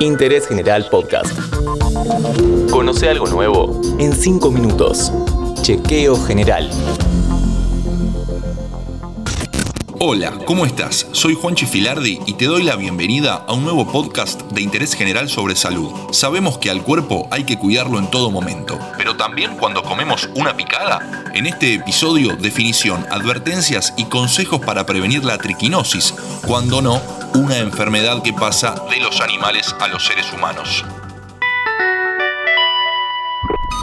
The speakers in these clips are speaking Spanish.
Interés General Podcast. Conoce algo nuevo en 5 minutos. Chequeo General. Hola, ¿cómo estás? Soy Juanchi Filardi y te doy la bienvenida a un nuevo podcast de interés general sobre salud. Sabemos que al cuerpo hay que cuidarlo en todo momento, pero también cuando comemos una picada. En este episodio, definición, advertencias y consejos para prevenir la triquinosis, cuando no, una enfermedad que pasa de los animales a los seres humanos.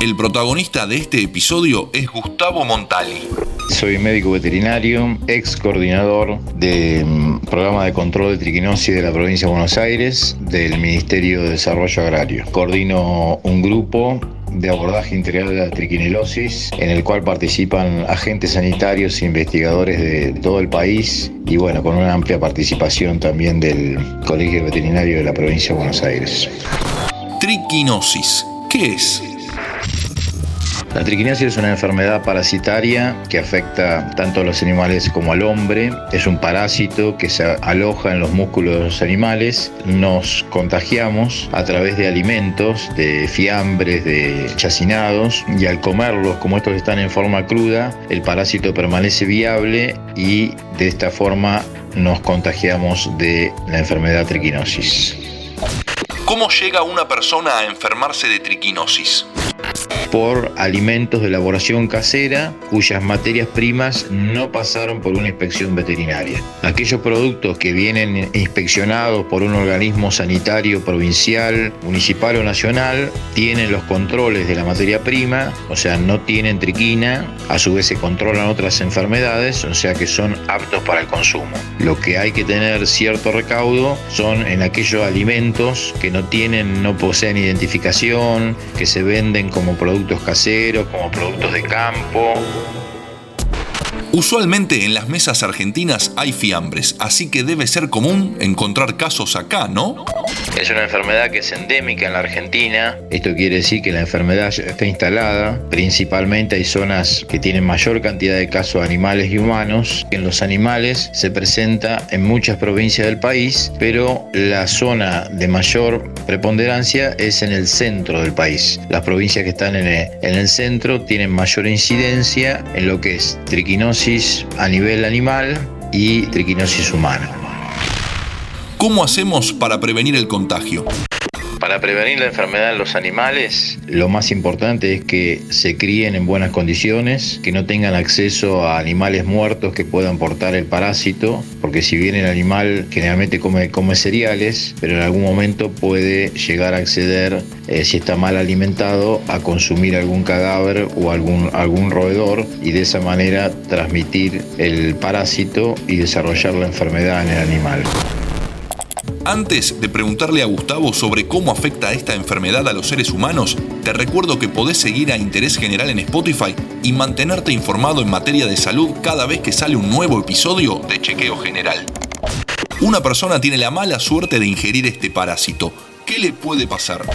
El protagonista de este episodio es Gustavo Montali. Soy médico veterinario, ex coordinador del programa de control de triquinosis de la provincia de Buenos Aires del Ministerio de Desarrollo Agrario. Coordino un grupo de abordaje integral de la triquinelosis, en el cual participan agentes sanitarios e investigadores de todo el país y bueno, con una amplia participación también del Colegio Veterinario de la provincia de Buenos Aires. Triquinosis, ¿qué es? La triquinosis es una enfermedad parasitaria que afecta tanto a los animales como al hombre. Es un parásito que se aloja en los músculos de los animales. Nos contagiamos a través de alimentos, de fiambres, de chacinados y al comerlos, como estos están en forma cruda, el parásito permanece viable y de esta forma nos contagiamos de la enfermedad triquinosis. ¿Cómo llega una persona a enfermarse de triquinosis? Por alimentos de elaboración casera cuyas materias primas no pasaron por una inspección veterinaria. Aquellos productos que vienen inspeccionados por un organismo sanitario provincial, municipal o nacional tienen los controles de la materia prima, o sea, no tienen triquina, a su vez se controlan otras enfermedades, o sea que son aptos para el consumo. Lo que hay que tener cierto recaudo son en aquellos alimentos que no tienen, no poseen identificación, que se venden como productos caseros, como productos de campo. Usualmente en las mesas argentinas hay fiambres, así que debe ser común encontrar casos acá, ¿no? Es una enfermedad que es endémica en la Argentina. Esto quiere decir que la enfermedad está instalada. Principalmente hay zonas que tienen mayor cantidad de casos animales y humanos. En los animales se presenta en muchas provincias del país, pero la zona de mayor preponderancia es en el centro del país. Las provincias que están en el, en el centro tienen mayor incidencia en lo que es triquinosis a nivel animal y triquinosis humana. ¿Cómo hacemos para prevenir el contagio? Para prevenir la enfermedad en los animales, lo más importante es que se críen en buenas condiciones, que no tengan acceso a animales muertos que puedan portar el parásito, porque si bien el animal generalmente come, come cereales, pero en algún momento puede llegar a acceder, eh, si está mal alimentado, a consumir algún cadáver o algún, algún roedor y de esa manera transmitir el parásito y desarrollar la enfermedad en el animal. Antes de preguntarle a Gustavo sobre cómo afecta esta enfermedad a los seres humanos, te recuerdo que podés seguir a Interés General en Spotify y mantenerte informado en materia de salud cada vez que sale un nuevo episodio de Chequeo General. Una persona tiene la mala suerte de ingerir este parásito. ¿Qué le puede pasar?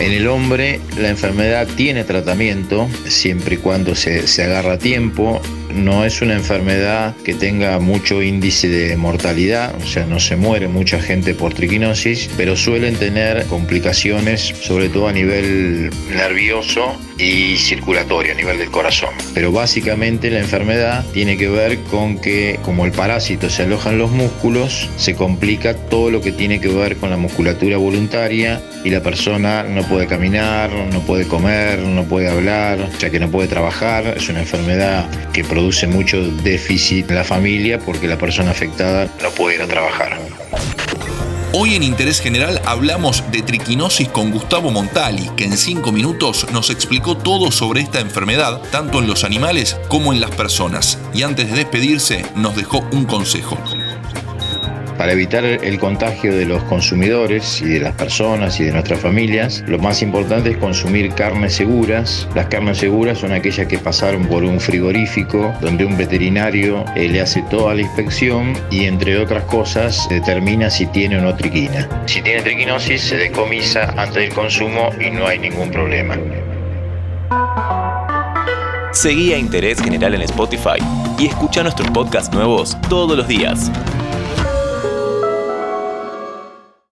En el hombre la enfermedad tiene tratamiento siempre y cuando se, se agarra a tiempo no es una enfermedad que tenga mucho índice de mortalidad, o sea, no se muere mucha gente por triquinosis, pero suelen tener complicaciones, sobre todo a nivel nervioso y circulatorio, a nivel del corazón. Pero básicamente la enfermedad tiene que ver con que como el parásito se aloja en los músculos, se complica todo lo que tiene que ver con la musculatura voluntaria y la persona no puede caminar, no puede comer, no puede hablar, ya que no puede trabajar. Es una enfermedad que produce produce mucho déficit en la familia porque la persona afectada no puede ir a trabajar. Hoy en Interés General hablamos de triquinosis con Gustavo Montali, que en cinco minutos nos explicó todo sobre esta enfermedad, tanto en los animales como en las personas. Y antes de despedirse, nos dejó un consejo. Para evitar el contagio de los consumidores y de las personas y de nuestras familias, lo más importante es consumir carnes seguras. Las carnes seguras son aquellas que pasaron por un frigorífico donde un veterinario eh, le hace toda la inspección y entre otras cosas determina si tiene o no triquina. Si tiene triquinosis se decomisa antes del consumo y no hay ningún problema. Seguí a Interés General en Spotify y escucha nuestros podcasts nuevos todos los días.